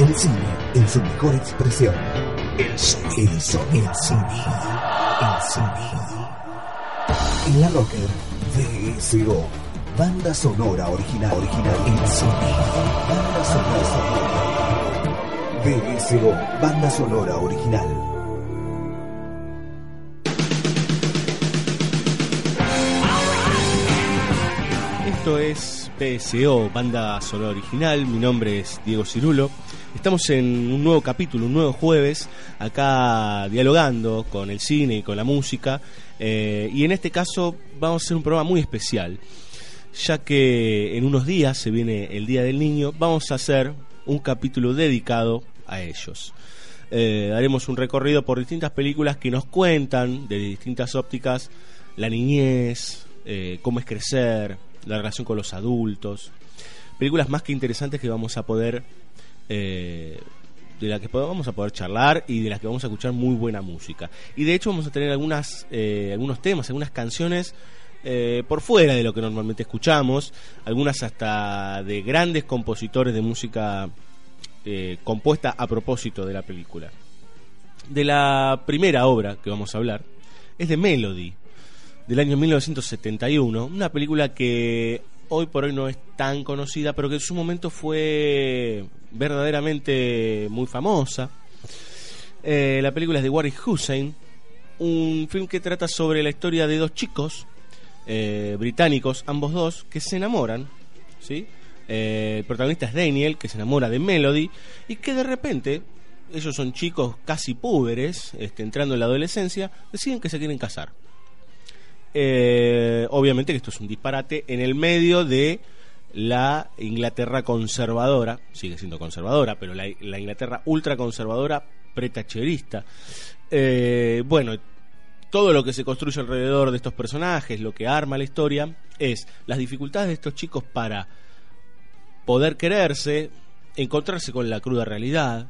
El cine en su mejor expresión. El sonido. El sonido. El sonido. El sonido. En la Rocker, VSO. Banda sonora original. Original. El sonido. Banda sonora. VSO. Banda sonora original. Esto es PSO, banda sonora original. Mi nombre es Diego Cirulo. Estamos en un nuevo capítulo, un nuevo jueves, acá dialogando con el cine y con la música. Eh, y en este caso vamos a hacer un programa muy especial, ya que en unos días se viene el Día del Niño. Vamos a hacer un capítulo dedicado a ellos. Eh, haremos un recorrido por distintas películas que nos cuentan de distintas ópticas la niñez, eh, cómo es crecer, la relación con los adultos. Películas más que interesantes que vamos a poder. Eh, de las que vamos a poder charlar y de las que vamos a escuchar muy buena música. Y de hecho vamos a tener algunas, eh, algunos temas, algunas canciones eh, por fuera de lo que normalmente escuchamos, algunas hasta de grandes compositores de música compuesta a propósito de la película. De la primera obra que vamos a hablar es de Melody, del año 1971, una película que hoy por hoy no es tan conocida, pero que en su momento fue verdaderamente muy famosa. Eh, la película es de Warwick Hussein, un film que trata sobre la historia de dos chicos eh, británicos, ambos dos, que se enamoran, ¿sí? Eh, el protagonista es Daniel, que se enamora de Melody, y que de repente, ellos son chicos casi púberes, este, entrando en la adolescencia, deciden que se quieren casar. Obviamente que esto es un disparate en el medio de la Inglaterra conservadora, sigue siendo conservadora, pero la, Inglaterra ultraconservadora, pretacherista. Eh, bueno, todo lo que se construye alrededor de estos personajes, lo que arma la historia, es las dificultades de estos chicos para poder quererse, encontrarse con la cruda realidad,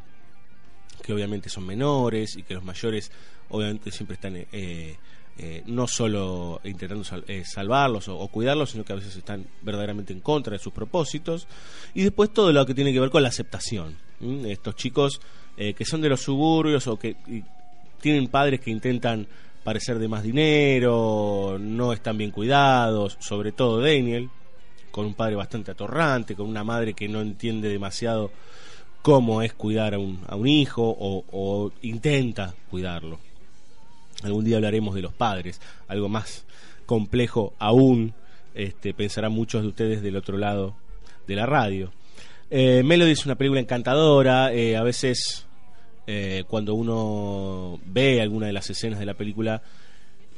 que obviamente son menores y que los mayores obviamente siempre están eh, eh, no solo intentando eh, salvarlos o, cuidarlos, sino que a veces están verdaderamente en contra de sus propósitos. Y después todo lo que tiene que ver con la aceptación. Estos chicos eh, que son de los suburbios o que tienen padres que intentan parecer de más dinero, no están bien cuidados, sobre todo Daniel, con un padre bastante atorrante, con una madre que no entiende demasiado cómo es cuidar a un, a un hijo o intenta cuidarlo. Algún día hablaremos de los padres, algo más complejo aún, este, pensarán muchos de ustedes del otro lado de la radio. Eh, Melody es una película encantadora, eh, a veces eh, cuando uno ve alguna de las escenas de la película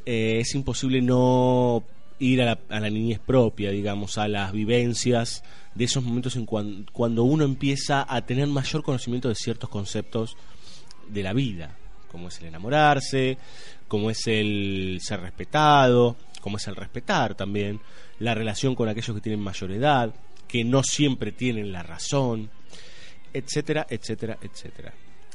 es imposible no ir a la, niñez propia, digamos, a las vivencias de esos momentos en cuando uno empieza a tener mayor conocimiento de ciertos conceptos de la vida como es el enamorarse, como es el ser respetado, como es el respetar también, la relación con aquellos que tienen mayor edad, que no siempre tienen la razón, etcétera, etcétera, etcétera.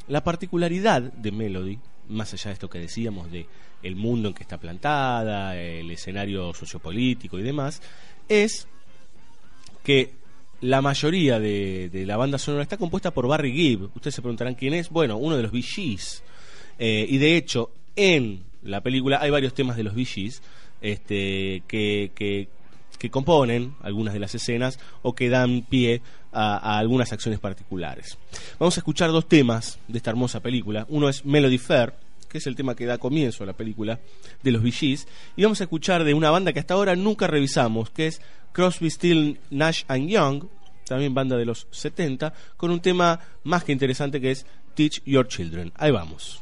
La particularidad de Melody, más allá de esto que decíamos de el mundo en que está plantada, el escenario sociopolítico y demás, es que la mayoría de, la banda sonora está compuesta por Barry Gibb. Ustedes se preguntarán quién es. Bueno, uno de los Bee eh, y de hecho, en la película hay varios temas de los Bee este, que, que, componen algunas de las escenas o que dan pie a, algunas acciones particulares. Vamos a escuchar dos temas de esta hermosa película. Uno es Melody Fair, que es el tema que da comienzo a la película de los Bee y vamos a escuchar de una banda que hasta ahora nunca revisamos, que es Crosby, Still, Nash and Young, también banda de los 70, con un tema más que interesante que es Teach Your Children. Ahí vamos.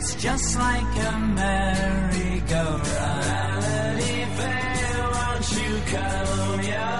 it's just like a merry-go-round. Melody fair, won't you comb your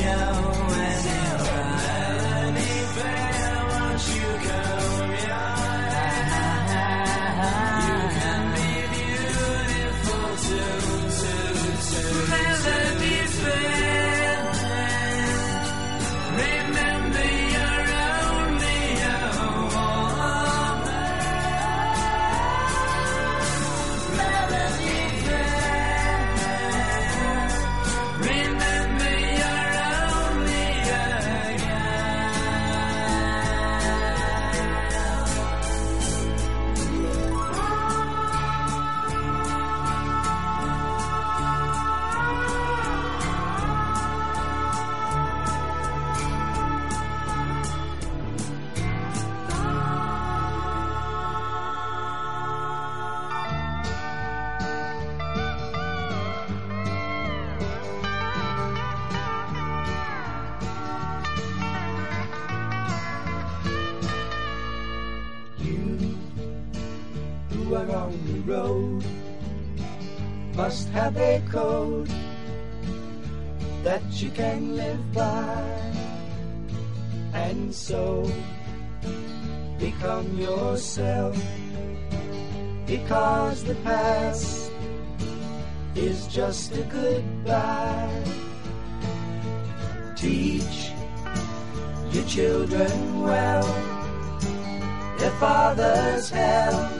show road must have a code that you can live by, and so become yourself. Because the past is just a goodbye. Teach your children well their father's hell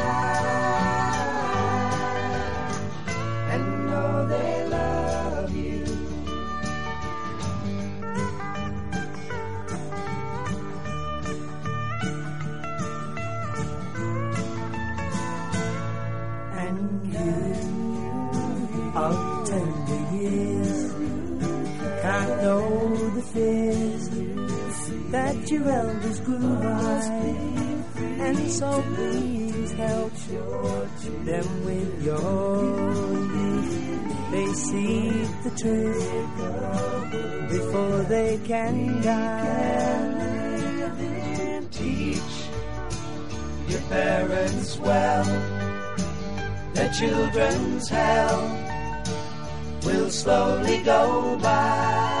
your elders grew by. And so please help them with your youth. They see the truth before they can die. Teach your parents well Their children's hell will slowly go by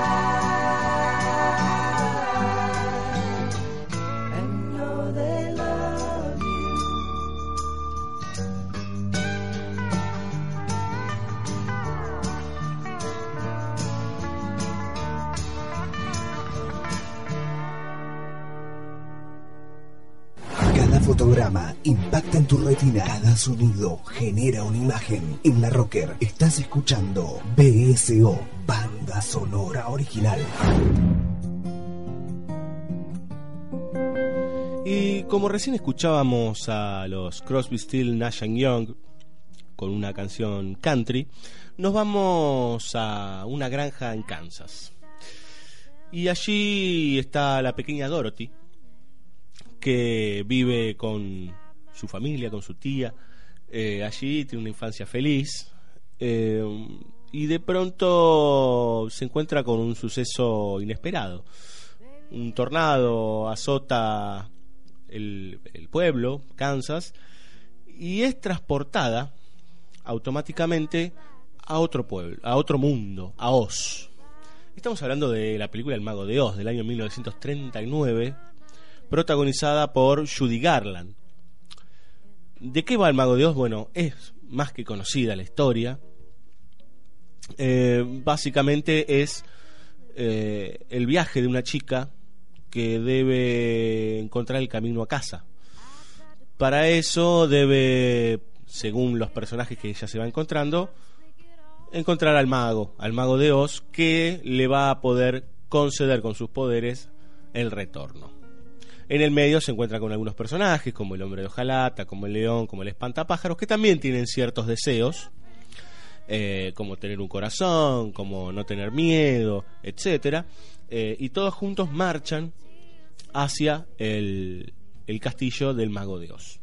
Impacta en tu retina. Cada sonido genera una imagen. En la Rocker estás escuchando BSO, banda sonora original. Y como recién escuchábamos a los Crosby, Still, Nash Young con una canción country, nos vamos a una granja en Kansas. Y allí está la pequeña Dorothy, que vive con su familia, con su tía. Eh, allí tiene una infancia feliz. eh, y de pronto se encuentra con un suceso inesperado. Un tornado azota el, el pueblo, Kansas, y es transportada automáticamente a otro pueblo, a otro mundo, a Oz. Estamos hablando de la película El Mago de Oz del año 1939, protagonizada por Judy Garland. ¿De qué va el Mago de Oz? Bueno, es más que conocida la historia. Eh, básicamente es eh, el viaje de una chica que debe encontrar el camino a casa. Para eso debe, según los personajes que ella se va encontrando, encontrar al mago, al mago de Oz, que le va a poder conceder con sus poderes el retorno. En el medio se encuentra con algunos personajes, como el hombre de hojalata, como el león, como el espantapájaros, que también tienen ciertos deseos, eh, como tener un corazón, como no tener miedo, etcétera, eh, y todos juntos marchan hacia el, el castillo del mago de Oz.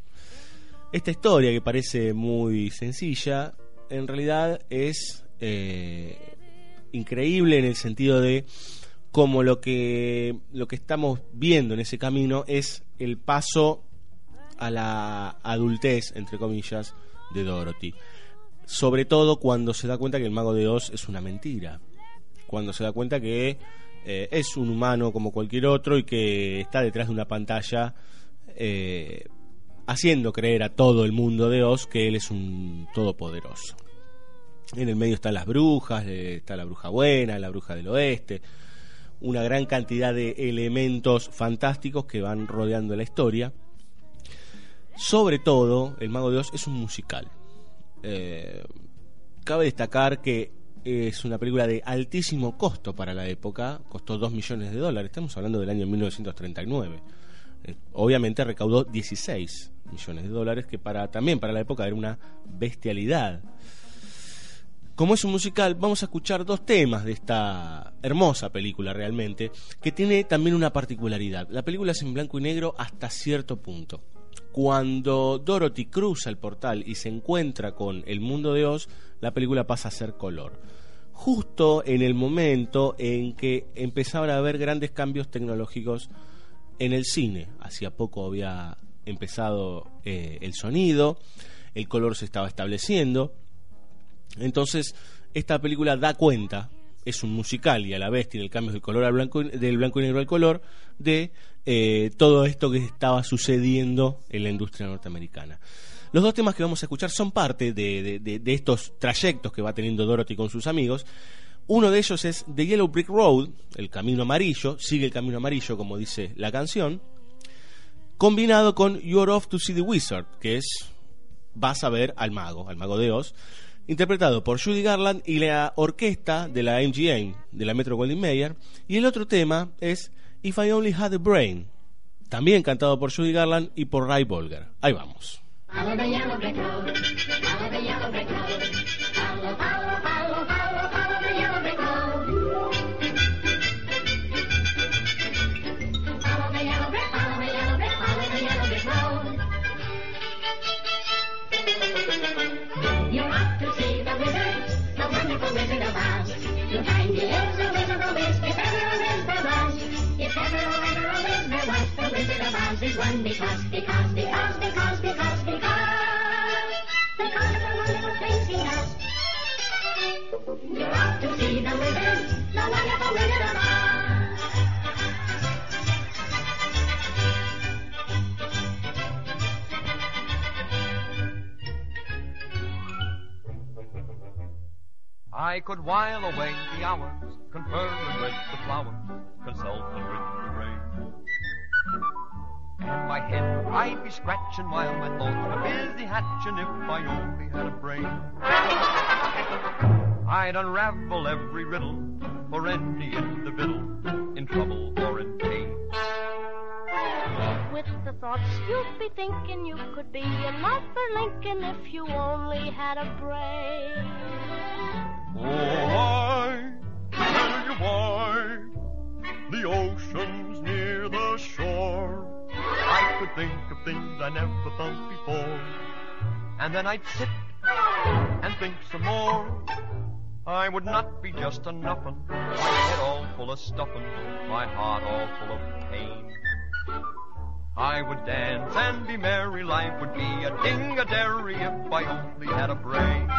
Esta historia que parece muy sencilla, en realidad es eh, increíble en el sentido de como lo que lo que estamos viendo en ese camino es el paso a la adultez entre comillas de Dorothy. Sobre todo cuando se da cuenta que el mago de Oz es una mentira. Cuando se da cuenta que eh, es un humano como cualquier otro y que está detrás de una pantalla eh, haciendo creer a todo el mundo de Oz que él es un todopoderoso. En el medio están las brujas, eh, está la bruja buena, la bruja del oeste, una gran cantidad de elementos fantásticos que van rodeando la historia. Sobre todo, El Mago de Oz es un musical. Eh, cabe destacar que es una película de altísimo costo para la época, costó 2 millones de dólares, estamos hablando del año 1939. Eh, obviamente recaudó 16 millones de dólares, que para también para la época era una bestialidad. Como es un musical, vamos a escuchar dos temas de esta hermosa película realmente, que tiene también una particularidad. La película es en blanco y negro hasta cierto punto. Cuando Dorothy cruza el portal y se encuentra con el mundo de Oz, la película pasa a ser color. Justo en el momento en que empezaban a haber grandes cambios tecnológicos en el cine. Hacía poco había empezado eh, el sonido, el color se estaba estableciendo. Entonces, esta película da cuenta, es un musical y a la vez tiene el cambio del color al blanco, del blanco y negro al color, de eh, todo esto que estaba sucediendo en la industria norteamericana. Los dos temas que vamos a escuchar son parte de, de- de- estos trayectos que va teniendo Dorothy con sus amigos. Uno de ellos es The Yellow Brick Road, el camino amarillo, sigue el camino amarillo como dice la canción, combinado con You're Off to See the Wizard, que es Vas a ver al mago, al mago de Oz, interpretado por Judy Garland y la orquesta de la MGM, de la Metro Goldwyn Mayer. Y el otro tema es If I Only Had a Brain, también cantado por Judy Garland y por Ray Bolger. Ahí vamos. Because there's one because, because, because, because, because, because, because of the wonderful things he does. You ought to see the wizard, the wonderful wizard of Oz. I could while away the hours, conferring with the flowers, consulting with the rain. My head I'd be scratching while my thoughts were busy hatching if I only had a brain. I'd unravel every riddle for any individual in trouble or in pain. With the thoughts you'd be thinking you could be another Lincoln if you only had a brain. Oh, I never thought before, and then I'd sit and think some more. I would not be just a nuffin, my head all full of stuffin', my heart all full of pain. I would dance and be merry, life would be a ding-a-dairy if I only had a brain.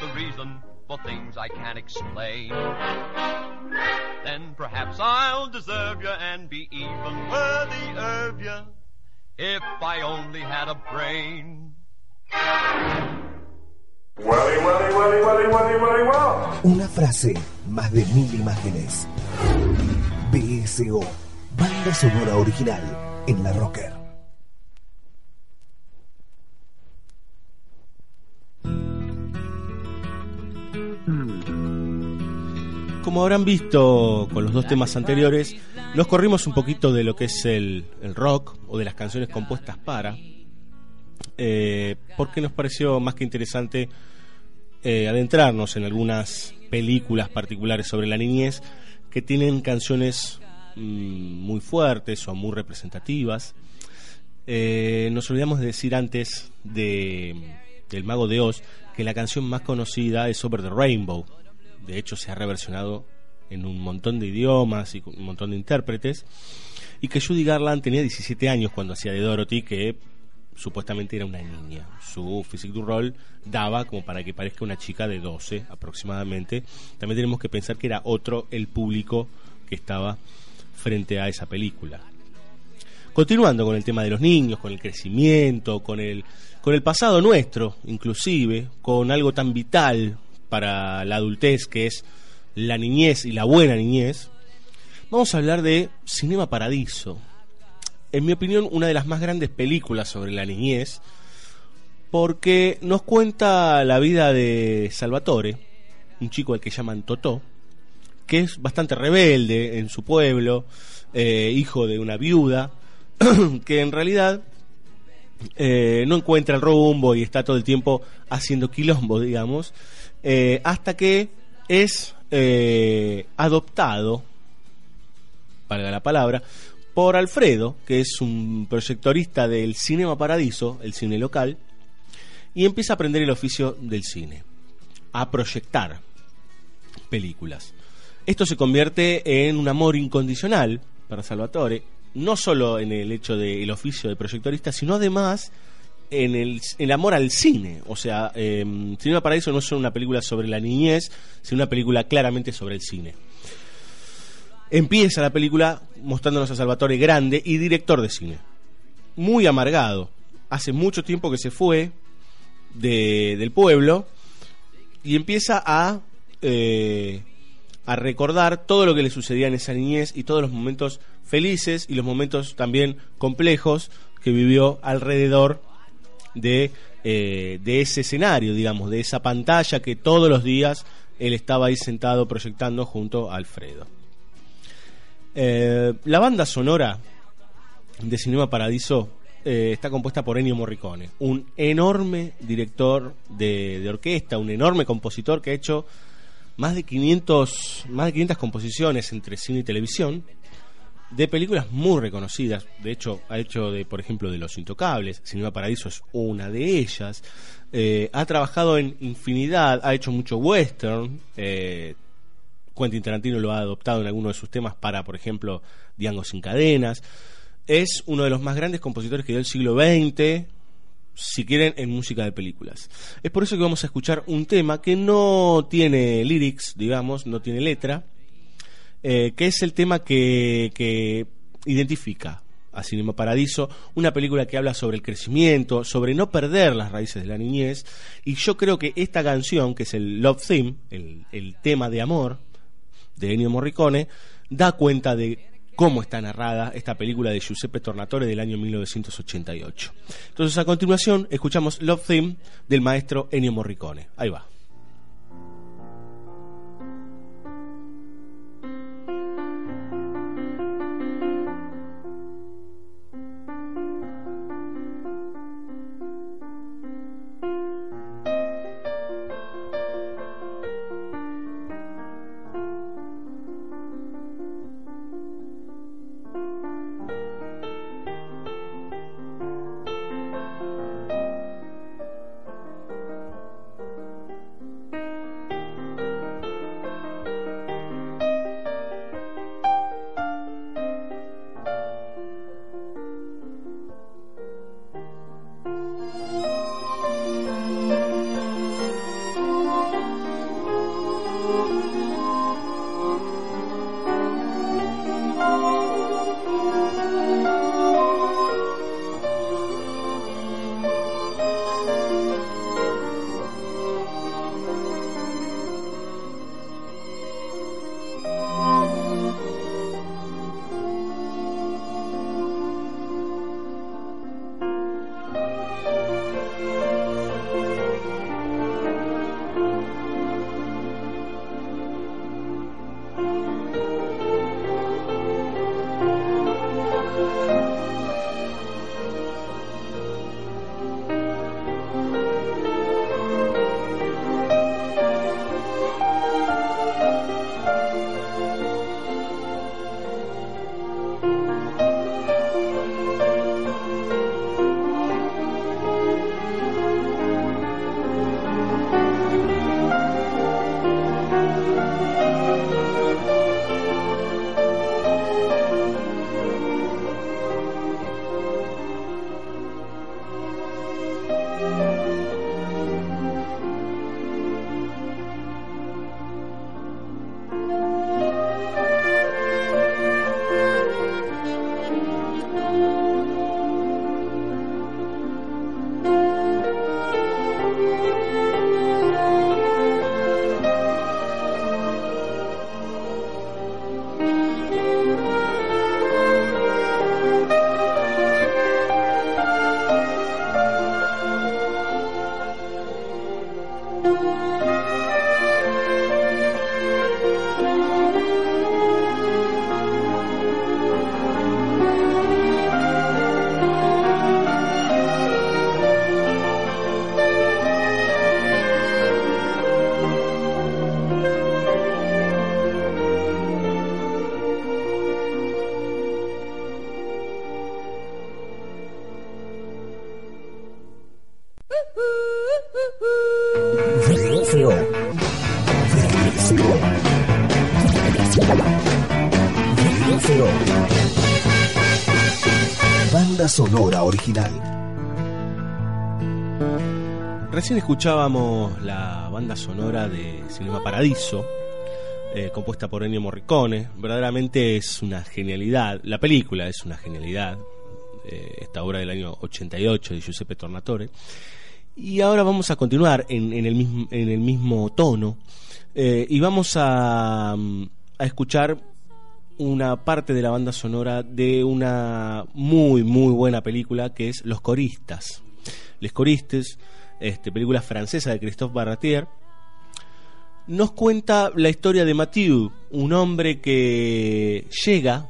The reason for things I can't explain. Then perhaps I'll deserve you and be even worthy of you if I only had a brain. Welly, welly, welly, welly, welly, welly, well. Una frase, más de mil imágenes. BSO, banda sonora original en la Rocker. Como habrán visto con los dos temas anteriores, nos corrimos un poquito de lo que es el, el rock o de las canciones compuestas para, eh, porque nos pareció más que interesante eh, adentrarnos en algunas películas particulares sobre la niñez que tienen canciones mm, muy fuertes o muy representativas. Eh, nos olvidamos de decir antes de, del Mago de Oz que la canción más conocida es Over the Rainbow. De hecho, se ha reversionado en un montón de idiomas y un montón de intérpretes. y que Judy Garland tenía 17 años cuando hacía de Dorothy, que supuestamente era una niña. Su physique du rol daba como para que parezca una chica de 12 aproximadamente. También tenemos que pensar que era otro el público que estaba frente a esa película. Continuando con el tema de los niños, con el crecimiento, con el, con el pasado nuestro, inclusive, con algo tan vital para la adultez que es la niñez y la buena niñez, vamos a hablar de Cinema Paradiso. En mi opinión, una de las más grandes películas sobre la niñez, porque nos cuenta la vida de Salvatore, un chico al que llaman Totó, que es bastante rebelde en su pueblo, eh, hijo de una viuda, que en realidad eh, no encuentra el rumbo y está todo el tiempo haciendo quilombo, digamos, eh, hasta que es eh, adoptado, valga la palabra, por Alfredo, que es un proyectorista del Cinema Paradiso, el cine local, y empieza a aprender el oficio del cine, a proyectar películas. Esto se convierte en un amor incondicional para Salvatore, no solo en el hecho del oficio de proyectorista, sino además en el, amor al cine. O sea, eh, Cinema Paradiso no es una película sobre la niñez, sino una película claramente sobre el cine. Empieza la película mostrándonos a Salvatore grande y director de cine. Muy amargado. Hace mucho tiempo que se fue de- del pueblo y empieza a, eh, a recordar todo lo que le sucedía en esa niñez y todos los momentos felices y los momentos también complejos que vivió alrededor de, eh, de ese escenario, digamos, de esa pantalla que todos los días él estaba ahí sentado proyectando junto a Alfredo. Eh, la banda sonora de Cinema Paradiso eh, está compuesta por Ennio Morricone, un enorme director de, de orquesta, un enorme compositor que ha hecho más de 500, más de 500 composiciones entre cine y televisión de películas muy reconocidas. De hecho, ha hecho de, por ejemplo, de Los Intocables. Cinema Paradiso es una de ellas. Eh, ha trabajado en infinidad, ha hecho mucho western. Eh, Quentin Tarantino lo ha adoptado en algunos de sus temas para, por ejemplo, Diango sin cadenas. Es uno de los más grandes compositores que dio el siglo XX, si quieren, en música de películas. Es por eso que vamos a escuchar un tema que no tiene lyrics, digamos, no tiene letra, eh, que es el tema que, que identifica a Cinema Paradiso, una película que habla sobre el crecimiento, sobre no perder las raíces de la niñez, y yo creo que esta canción, que es el Love Theme, el, el tema de amor de Ennio Morricone, da cuenta de cómo está narrada esta película de Giuseppe Tornatore del año 1988. Entonces, a continuación, escuchamos Love Theme del maestro Ennio Morricone. Ahí va. Sonora original. Recién escuchábamos la banda sonora de Cinema Paradiso, eh, compuesta por Ennio Morricone. Verdaderamente es una genialidad. La película es una genialidad. eh, esta obra del año 88 de Giuseppe Tornatore. Y ahora vamos a continuar en, el mismo tono eh, y vamos a, mm, a escuchar una parte de la banda sonora de una muy muy buena película que es Los Coristas. Les Coristes, este, película francesa de Christophe Barratier, nos cuenta la historia de Mathieu, un hombre que llega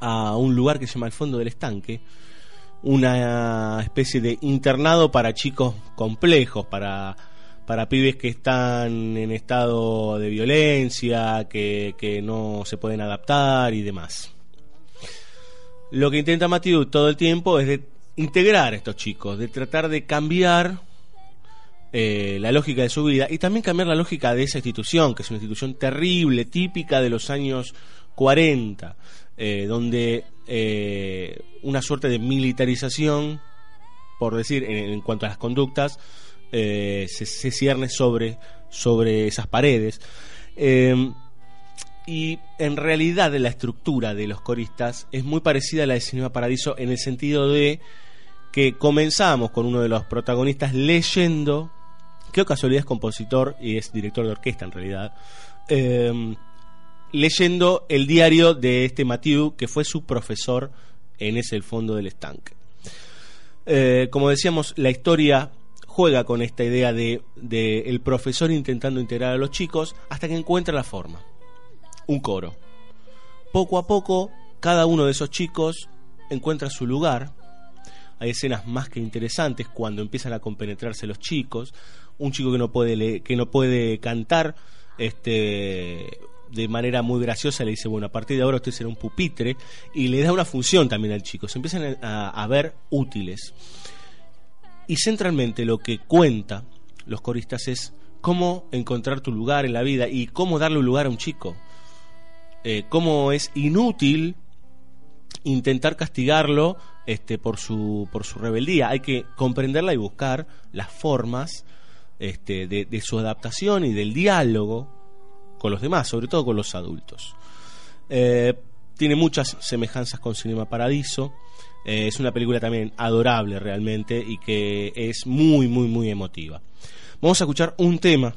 a un lugar que se llama el fondo del estanque, una especie de internado para chicos complejos, para, para pibes que están en estado de violencia, que, que no se pueden adaptar y demás. Lo que intenta Mathieu todo el tiempo es de integrar a estos chicos, de tratar de cambiar eh, la lógica de su vida y también cambiar la lógica de esa institución, que es una institución terrible, típica de los años 40, eh, donde eh, una suerte de militarización, por decir, en, en cuanto a las conductas, eh, se, cierne sobre, sobre esas paredes. Eh, y en realidad la estructura de los coristas es muy parecida a la de Cinema Paradiso en el sentido de que comenzamos con uno de los protagonistas leyendo, que casualidad es compositor y es director de orquesta en realidad, eh, leyendo el diario de este Mathieu, que fue su profesor en ese el fondo del estanque. Eh, como decíamos, la historia juega con esta idea de, de el profesor intentando integrar a los chicos hasta que encuentra la forma. Un coro. Poco a poco, cada uno de esos chicos encuentra su lugar. Hay escenas más que interesantes cuando empiezan a compenetrarse los chicos. Un chico que no puede que no puede cantar, este de manera muy graciosa le dice, bueno, a partir de ahora usted será un pupitre y le da una función también al chico. Se empiezan a ver útiles. Y centralmente lo que cuenta los coristas es cómo encontrar tu lugar en la vida y cómo darle un lugar a un chico. Eh, cómo es inútil intentar castigarlo este, por, su, por su rebeldía. Hay que comprenderla y buscar las formas este, de, su adaptación y del diálogo con los demás, sobre todo con los adultos. Eh, tiene muchas semejanzas con Cinema Paradiso. Eh, es una película también adorable realmente y que es muy, muy, muy emotiva. Vamos a escuchar un tema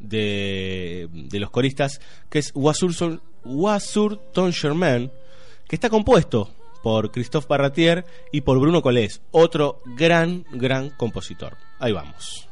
de, de los coristas que es Wasur, Ton Germain, que está compuesto por Christophe Barratier y por Bruno Colés, otro gran, gran compositor. Ahí vamos.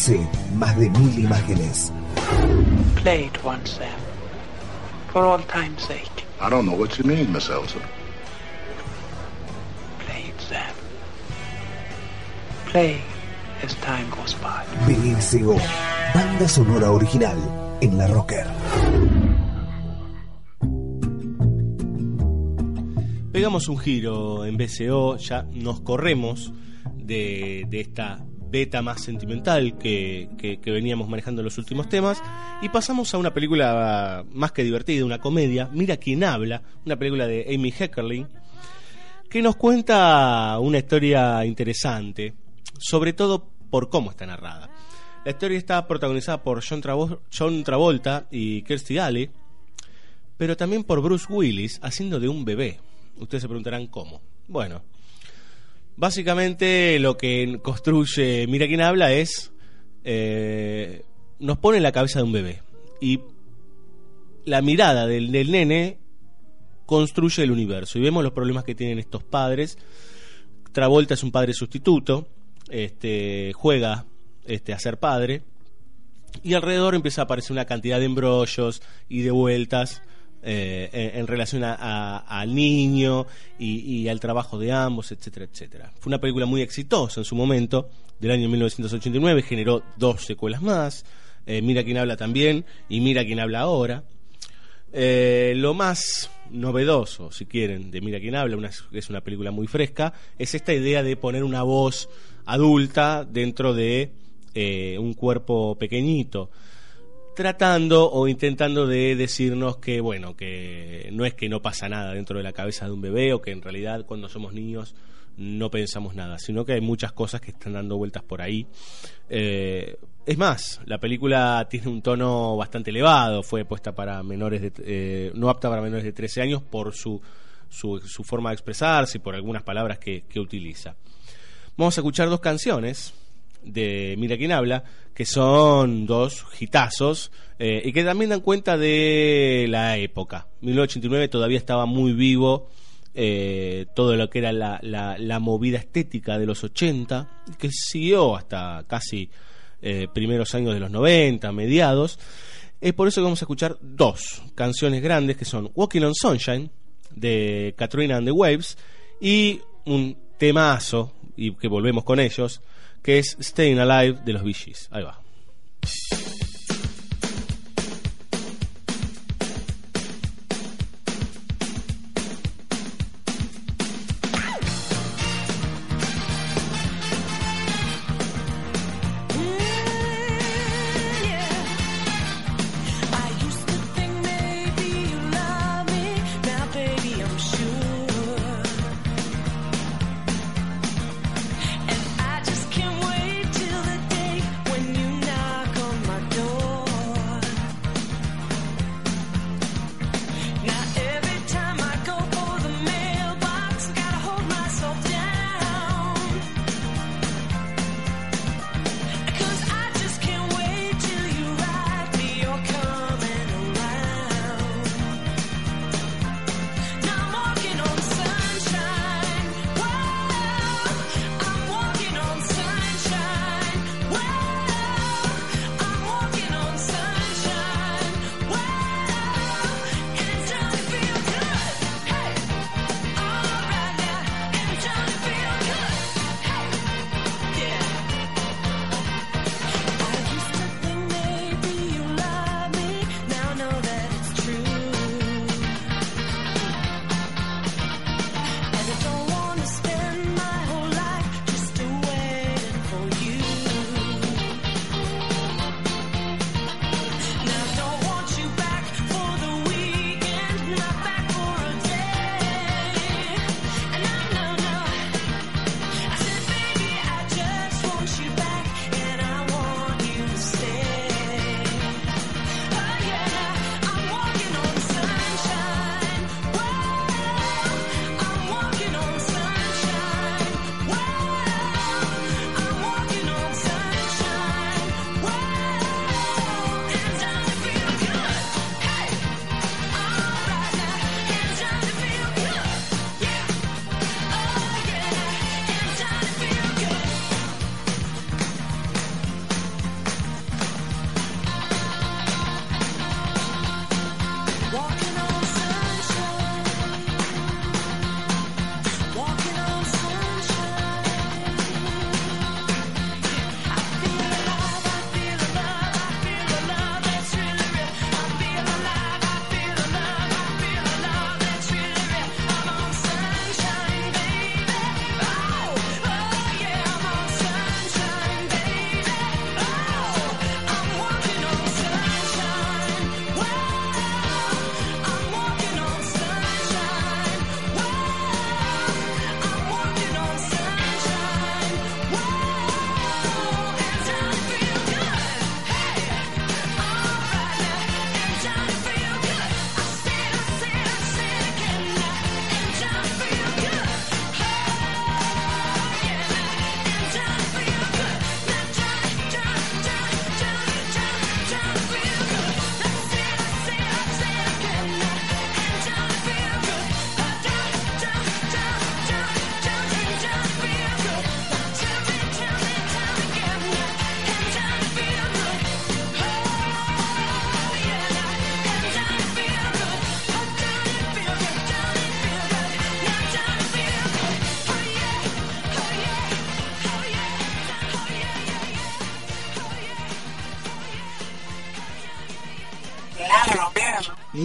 Frase, más de mil imágenes. Play it once, Sam. For all time's sake. I don't know what you mean, Miss Elsa. Play it, Sam. Play as time goes by. BSO, banda sonora original en la Rocker. Pegamos un giro en BCO, ya nos corremos de, de esta beta más sentimental que, que- veníamos manejando en los últimos temas y pasamos a una película más que divertida, una comedia, Mira quién habla, una película de Amy Heckerling, que nos cuenta una historia interesante, sobre todo por cómo está narrada. La historia está protagonizada por John, John Travolta y Kirstie Alley, pero también por Bruce Willis haciendo de un bebé. Ustedes se preguntarán cómo. Bueno, básicamente lo que construye Mira quién habla es eh, nos pone en la cabeza de un bebé. Y la mirada del, del nene construye el universo. Y vemos los problemas que tienen estos padres. Travolta es un padre sustituto, este, juega este, a ser padre. Y alrededor empieza a aparecer una cantidad de embrollos y de vueltas eh, en, relación a- al niño y, al trabajo de ambos, etcétera, etcétera. Fue una película muy exitosa en su momento, del año 1989, generó dos secuelas más, eh, Mira quién habla también y Mira quién habla ahora. Eh, lo más novedoso, si quieren, de Mira quién habla, una, es una película muy fresca, es esta idea de poner una voz adulta dentro de un cuerpo pequeñito, tratando o intentando de decirnos que, bueno, que no es que no pasa nada dentro de la cabeza de un bebé o que en realidad cuando somos niños no pensamos nada, sino que hay muchas cosas que están dando vueltas por ahí. Eh, es más, la película tiene un tono bastante elevado, fue puesta para menores de, eh, no apta para menores de 13 años por su, su, su forma de expresarse y por algunas palabras que, que utiliza. Vamos a escuchar dos canciones de Mira quién habla, que son dos hitazos eh, y que también dan cuenta de la época. 1989 todavía estaba muy vivo eh, todo lo que era la, la- movida estética de los 80, que siguió hasta casi eh, primeros años de los 90, mediados. Es por eso que vamos a escuchar dos canciones grandes que son Walking on Sunshine de Katrina and the Waves y un temazo, y que volvemos con ellos, que es Staying Alive de los Bee. Ahí va.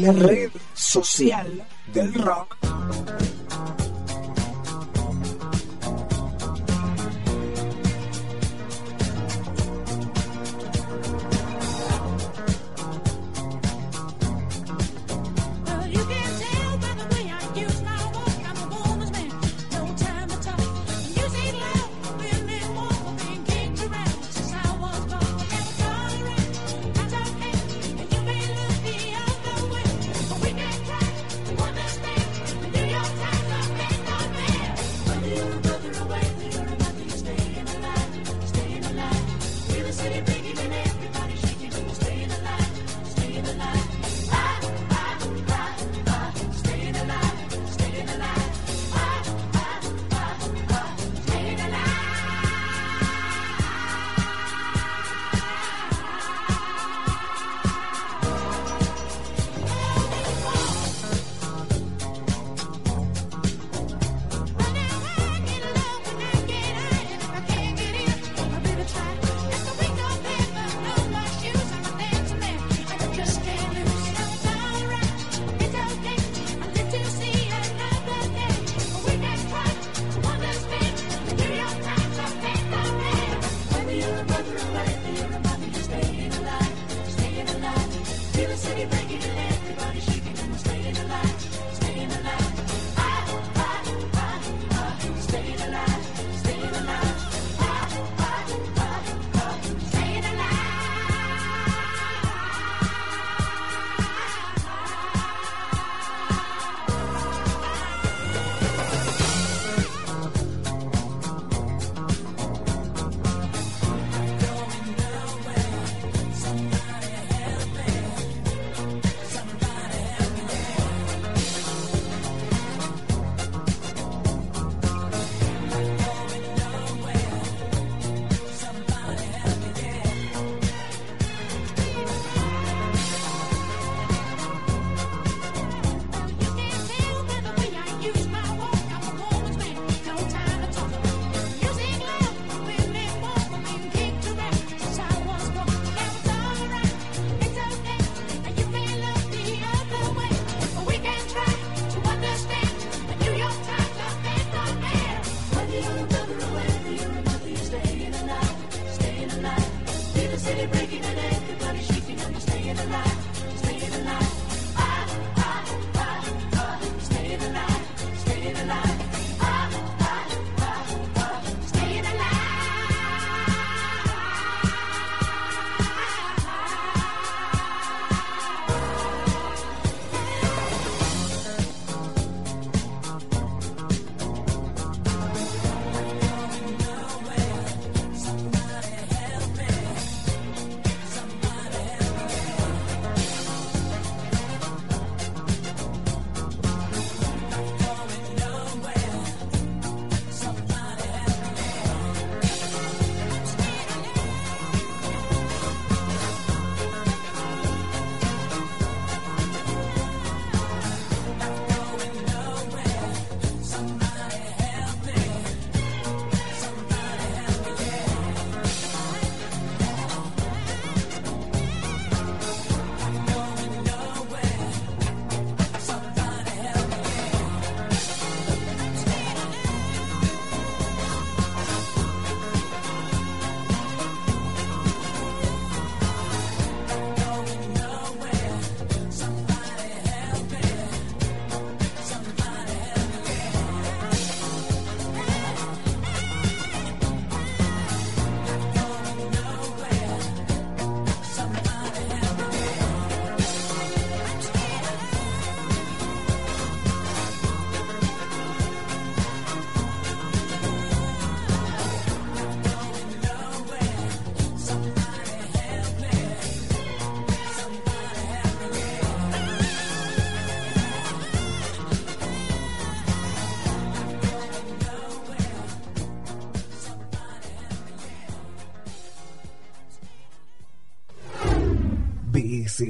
La red social del rock.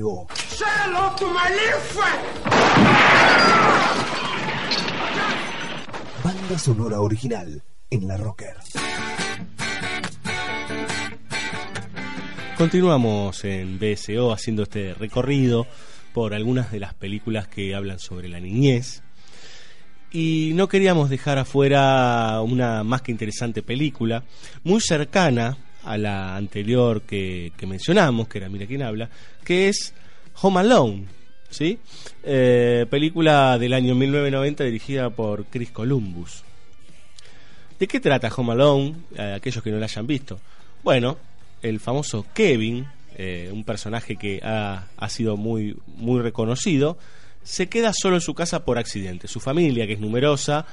My little friend. Banda sonora original en la Rocker. Continuamos en BSO haciendo este recorrido por algunas de las películas que hablan sobre la niñez. Y no queríamos dejar afuera una más que interesante película, muy cercana a la anterior que, que mencionamos, que era Mira quién habla, que es Home Alone, ¿sí? Eh, película del año 1990 dirigida por Chris Columbus. ¿De qué trata Home Alone? A aquellos que no la hayan visto. Bueno, el famoso Kevin, eh, un personaje que ha, ha sido muy, muy reconocido, se queda solo en su casa por accidente. Su familia, que es numerosa,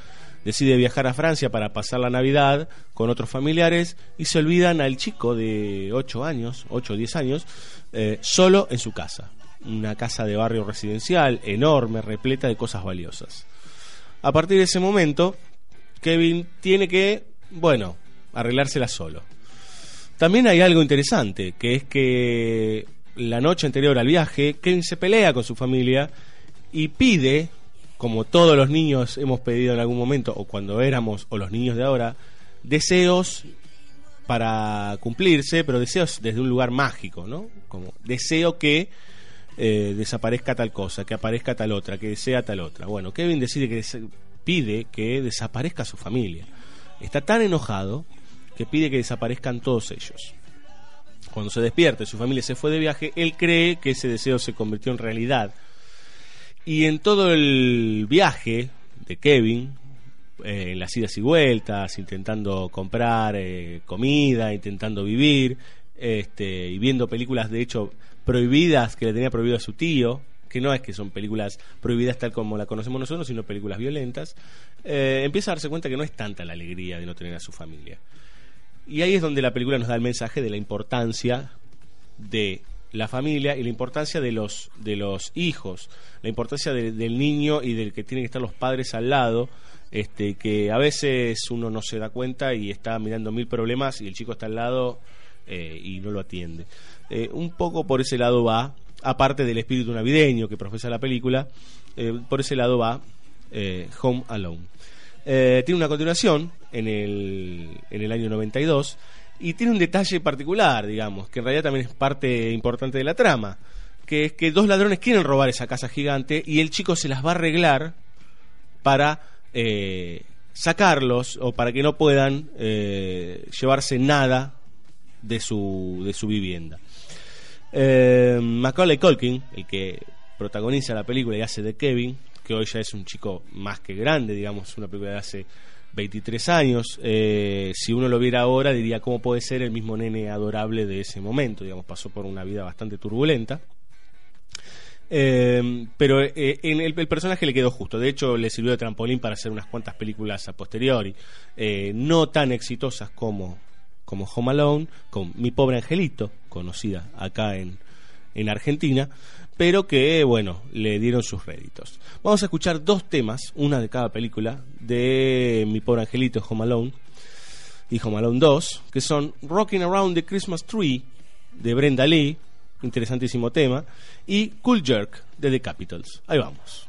decide viajar a Francia para pasar la Navidad con otros familiares y se olvidan al chico de 8 años, 8 o 10 años, eh, solo en su casa. Una casa de barrio residencial enorme, repleta de cosas valiosas. A partir de ese momento, Kevin tiene que, bueno, arreglársela solo. También hay algo interesante, que es que la noche anterior al viaje, Kevin se pelea con su familia y pide, como todos los niños hemos pedido en algún momento, o cuando éramos, o los niños de ahora, deseos para cumplirse, pero deseos desde un lugar mágico, ¿no? Como deseo que eh, desaparezca tal cosa, que aparezca tal otra, que sea tal otra. Bueno, Kevin decide que pide que desaparezca su familia. Está tan enojado que pide que desaparezcan todos ellos. Cuando se despierta y su familia se fue de viaje, él cree que ese deseo se convirtió en realidad. Y en todo el viaje de Kevin, eh, en las idas y vueltas, intentando comprar eh, comida, intentando vivir, este, y viendo películas de hecho prohibidas que le tenía prohibido a su tío, que no es que son películas prohibidas tal como la conocemos nosotros, sino películas violentas, eh, empieza a darse cuenta que no es tanta la alegría de no tener a su familia. Y ahí es donde la película nos da el mensaje de la importancia de la familia y la importancia de los de los hijos, la importancia de- del niño y del que tienen que estar los padres al lado, este que a veces uno no se da cuenta y está mirando mil problemas y el chico está al lado eh, y no lo atiende. Eh, un poco por ese lado va, aparte del espíritu navideño que profesa la película, eh, por ese lado va eh, Home Alone. Tiene una continuación en el, en el año 92 y tiene un detalle particular, digamos, que en realidad también es parte importante de la trama, que es que dos ladrones quieren robar esa casa gigante y el chico se las va a arreglar para eh, sacarlos o para que no puedan eh, llevarse nada de su, de su vivienda. Eh, Macaulay Culkin, el que protagoniza la película y hace de Kevin, que hoy ya es un chico más que grande, digamos, una película de hace 23 años. eh, si uno lo viera ahora, diría cómo puede ser el mismo nene adorable de ese momento, digamos, pasó por una vida bastante turbulenta. Eh, pero eh, en el, personaje le quedó justo. De hecho, le sirvió de trampolín para hacer unas cuantas películas a posteriori. No tan exitosas como, como Home Alone, con Mi Pobre Angelito, conocida acá en, en Argentina, pero que, bueno, le dieron sus réditos. Vamos a escuchar dos temas, una de cada película, de Mi Pobre Angelito, Home Alone, y Home Alone 2, que son Rocking Around the Christmas Tree, de Brenda Lee, interesantísimo tema, y Cool Jerk, de The Capitals. Ahí vamos.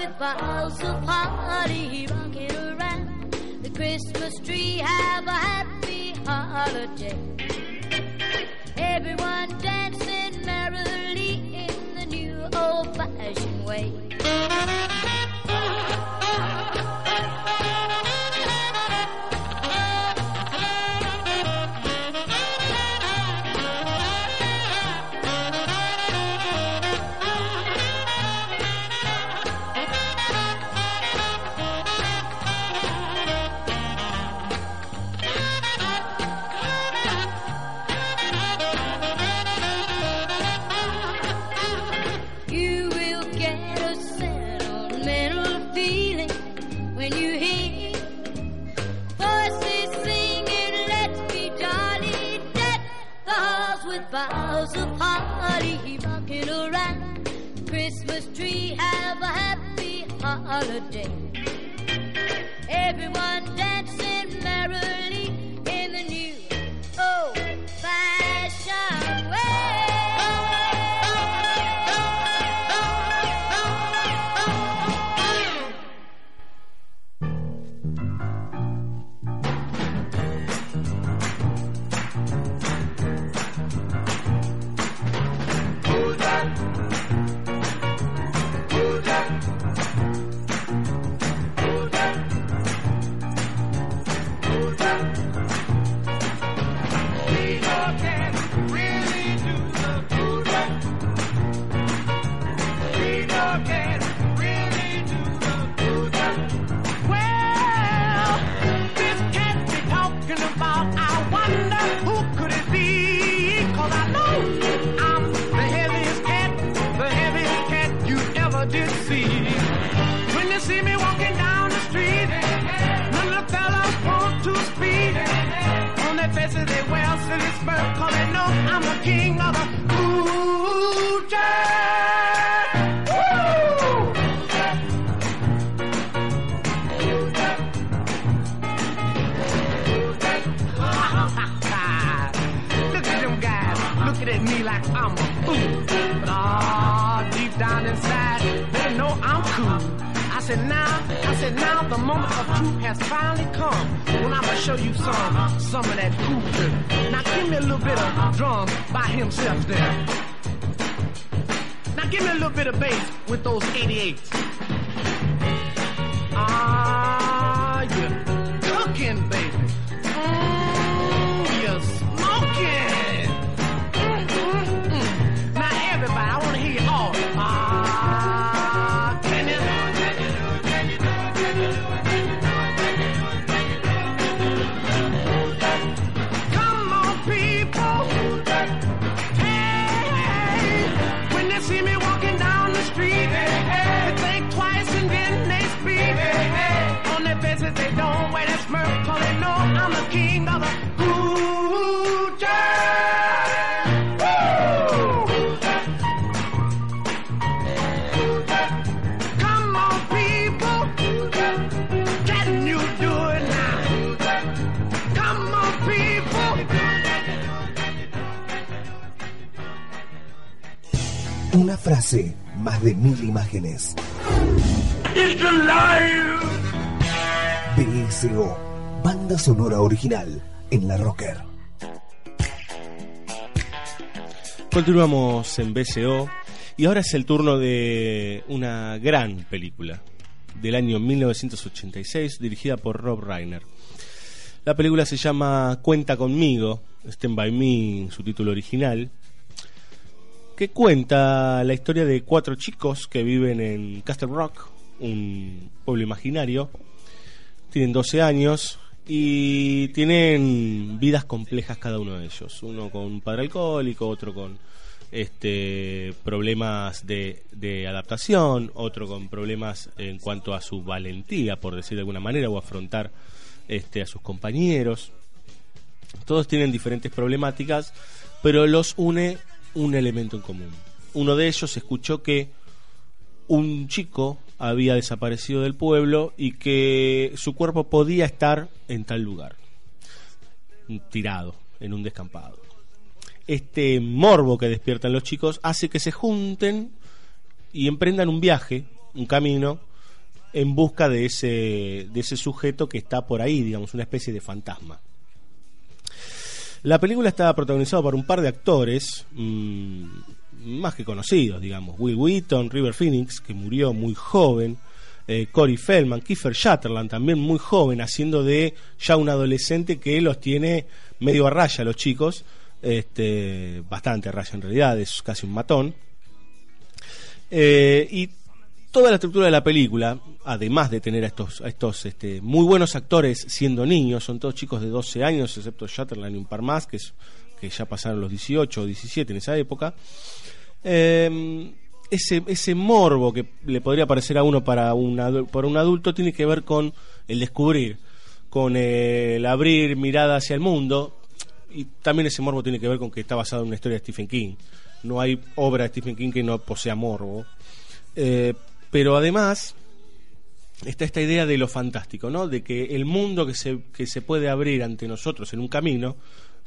With boughs of holly rocking around the Christmas tree. Have a happy holiday. Everyone dancing merrily in the new old-fashioned way. Christmas tree. Have a happy holiday. Everyone dancing has finally come. When I'ma show you some, uh, some of that dirt. Now give me a little bit of uh, drum by himself there. Now give me a little bit of bass with those 88s. Come on, people. Una frase, más de mil imágenes. It's alive. BSO, banda sonora original en la Rocker. Continuamos en BCO y ahora es el turno de una gran película del año 1986 dirigida por Rob Reiner. La película se llama Cuenta conmigo, Stand by Me, su título original, que cuenta la historia de cuatro chicos que viven en Castle Rock, un pueblo imaginario. Tienen 12 años y tienen vidas complejas cada uno de ellos. Uno con un padre alcohólico, otro con este problemas de, de adaptación, otro con problemas en cuanto a su valentía, por decir de alguna manera, o afrontar este, a sus compañeros. Todos tienen diferentes problemáticas, pero los une un elemento en común. Uno de ellos escuchó que un chico había desaparecido del pueblo y que su cuerpo podía estar en tal lugar, tirado en un descampado. Este morbo que despiertan los chicos hace que se junten y emprendan un viaje, un camino, en busca de ese, de ese sujeto que está por ahí, digamos, una especie de fantasma. La película está protagonizada por un par de actores mmm, más que conocidos, digamos. Will Wheaton, River Phoenix, que murió muy joven. Eh, Corey Feldman, Kiefer Sutherland, también muy joven, haciendo de ya un adolescente que los tiene medio a raya los chicos. Este, bastante a raya en realidad, es casi un matón. Eh, y toda la estructura de la película, además de tener a estos, a estos este, muy buenos actores siendo niños, son todos chicos de 12 años, excepto Shatterland y un par más, que, que ya pasaron los 18 o 17 en esa época. Eh, ese, ese morbo que le podría parecer a uno para un, para un adulto tiene que ver con el descubrir, con el abrir mirada hacia el mundo, y también ese morbo tiene que ver con que está basado en una historia de Stephen King. no hay obra de Stephen King que no posea morbo. Eh, pero además está esta idea de lo fantástico, ¿no? De que el mundo que se, que se puede abrir ante nosotros en un camino,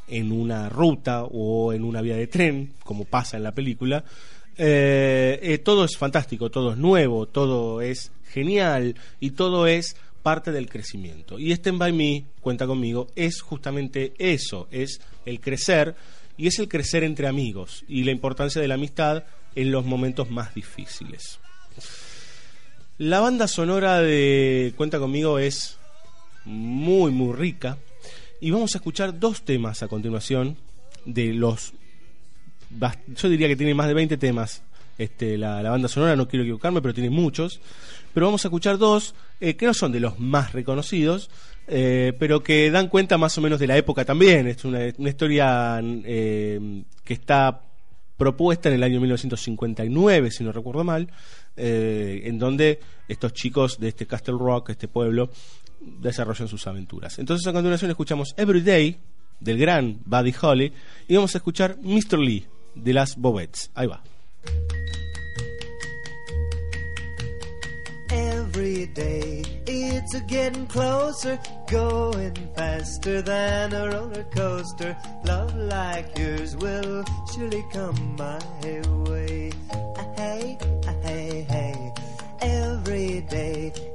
en una ruta o en una vía de tren, como pasa en la película, eh, eh, todo es fantástico, todo es nuevo, todo es genial y todo es parte del crecimiento. Y Stand By Me, cuenta conmigo, es justamente eso, es el crecer y es el crecer entre amigos y la importancia de la amistad en los momentos más difíciles. La banda sonora de Cuenta conmigo es muy muy rica y vamos a escuchar dos temas a continuación de los yo diría que tiene más de 20 temas este, la, la banda sonora, no quiero equivocarme, pero tiene muchos. Pero vamos a escuchar dos eh, que no son de los más reconocidos, eh, pero que dan cuenta más o menos de la época también. Es una, una historia eh, que está propuesta en el año 1959, si no recuerdo mal, eh, en donde estos chicos de este Castle Rock, este pueblo, desarrollan sus aventuras. Entonces a continuación escuchamos Everyday del gran Buddy Holly y vamos a escuchar Mr. Lee de las Bobettes. Ahí va. Every day it's a getting closer, going faster than a roller coaster. Love like yours will surely come my way. Ah, Hey, ah, hey, hey. Every day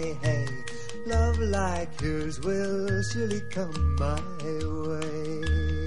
hey. Love like yours will surely come my way.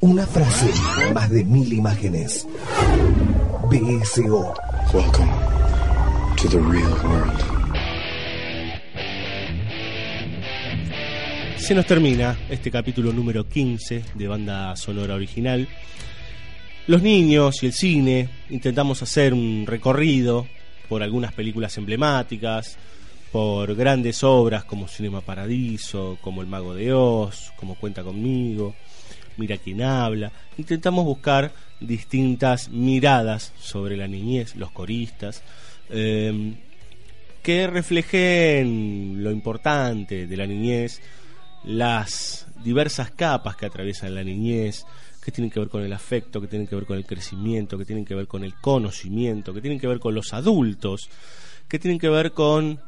Una frase, más de mil imágenes. BSO. Welcome to the real world. Se nos termina este capítulo número 15 de banda sonora original. Los niños y el cine intentamos hacer un recorrido por algunas películas emblemáticas, por grandes obras como Cinema Paradiso, como El Mago de Oz, como Cuenta conmigo, Mira quién habla. Intentamos buscar distintas miradas sobre la niñez, los coristas, eh, que reflejen lo importante de la niñez, las diversas capas que atraviesan la niñez, que tienen que ver con el afecto, que tienen que ver con el crecimiento, que tienen que ver con el conocimiento, que tienen que ver con los adultos, que tienen que ver con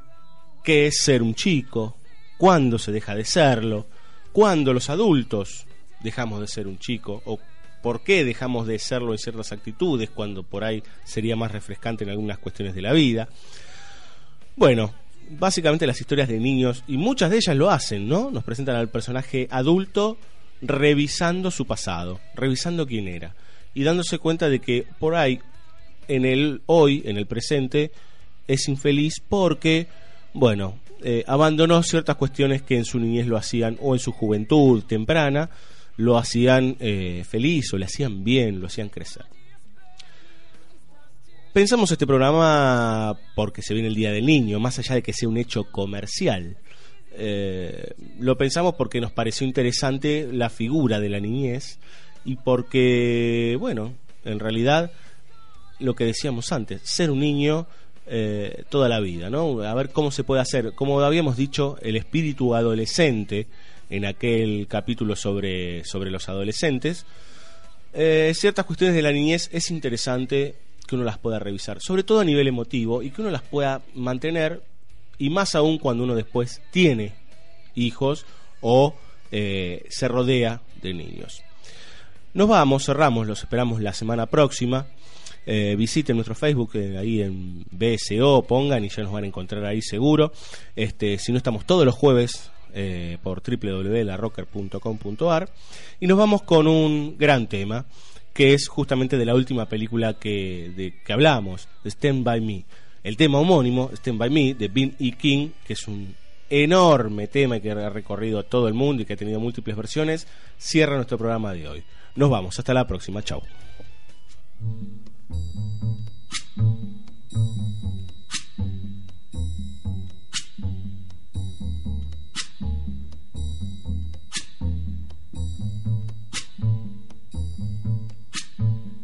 qué es ser un chico, cuándo se deja de serlo, cuándo los adultos dejamos de ser un chico o por qué dejamos de serlo en ciertas actitudes cuando por ahí sería más refrescante en algunas cuestiones de la vida. Bueno, básicamente las historias de niños, y muchas de ellas lo hacen, ¿no? Nos presentan al personaje adulto revisando su pasado, revisando quién era, y dándose cuenta de que por ahí, en el hoy, en el presente, es infeliz porque, bueno, eh, abandonó ciertas cuestiones que en su niñez lo hacían, o en su juventud temprana, lo hacían eh, feliz, o le hacían bien, lo hacían crecer. Pensamos este programa porque se viene el Día del Niño, más allá de que sea un hecho comercial. Eh, lo pensamos porque nos pareció interesante la figura de la niñez y porque, bueno, en realidad, lo que decíamos antes, ser un niño eh, toda la vida, ¿no? A ver cómo se puede hacer, como habíamos dicho, el espíritu adolescente en aquel capítulo sobre, sobre los adolescentes. Eh, ciertas cuestiones de la niñez es interesante que uno las pueda revisar, sobre todo a nivel emotivo, y que uno las pueda mantener, y más aún cuando uno después tiene hijos o eh, se rodea de niños. Nos vamos, cerramos, los esperamos la semana próxima. Eh, visiten nuestro Facebook eh, ahí en BSO, pongan y ya nos van a encontrar ahí seguro. Este, si no estamos todos los jueves eh, por www.larocker.com.ar y nos vamos con un gran tema que es justamente de la última película que, de, que hablamos, de Stand By Me. El tema homónimo, Stand By Me, de Bin E. King, que es un enorme tema que ha recorrido todo el mundo y que ha tenido múltiples versiones, cierra nuestro programa de hoy. Nos vamos, hasta la próxima, chao.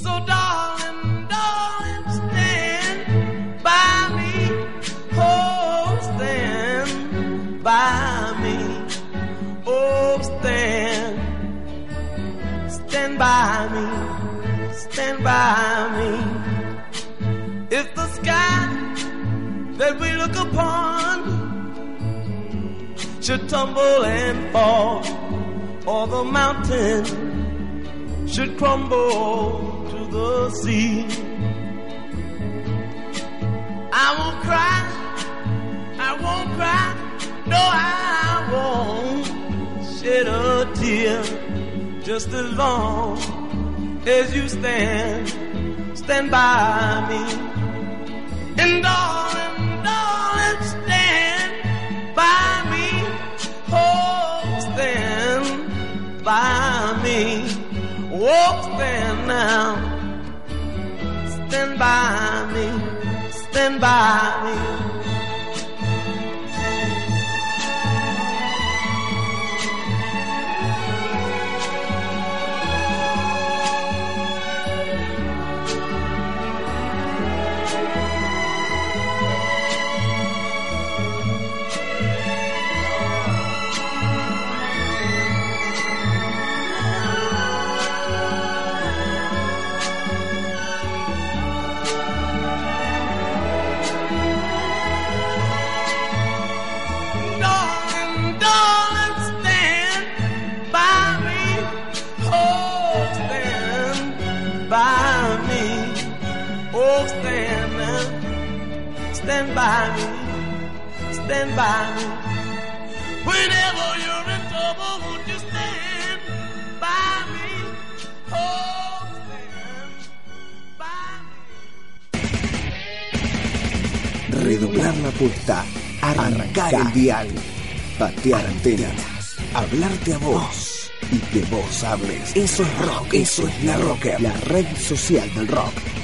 So, darling, darling, stand by me. Oh, stand by me. Oh, stand, stand by me. Stand by me. If the sky that we look upon should tumble and fall, or the mountain should crumble to the sea. I won't cry, I won't cry, no, I won't shed a tear just as long as you stand, stand by me. And darling, darling, stand by me. Oh, stand by me. Oh, stand now. Stand by me. Stand by me. By me, stand by me. Whenever you're in trouble, won't you stand by me? Oh, stand by me. Redoblar la apuesta, arrancar el dial, patear antenas, hablarte a vos y que vos hables. Eso es rock, eso es la rocker, la red social del rock.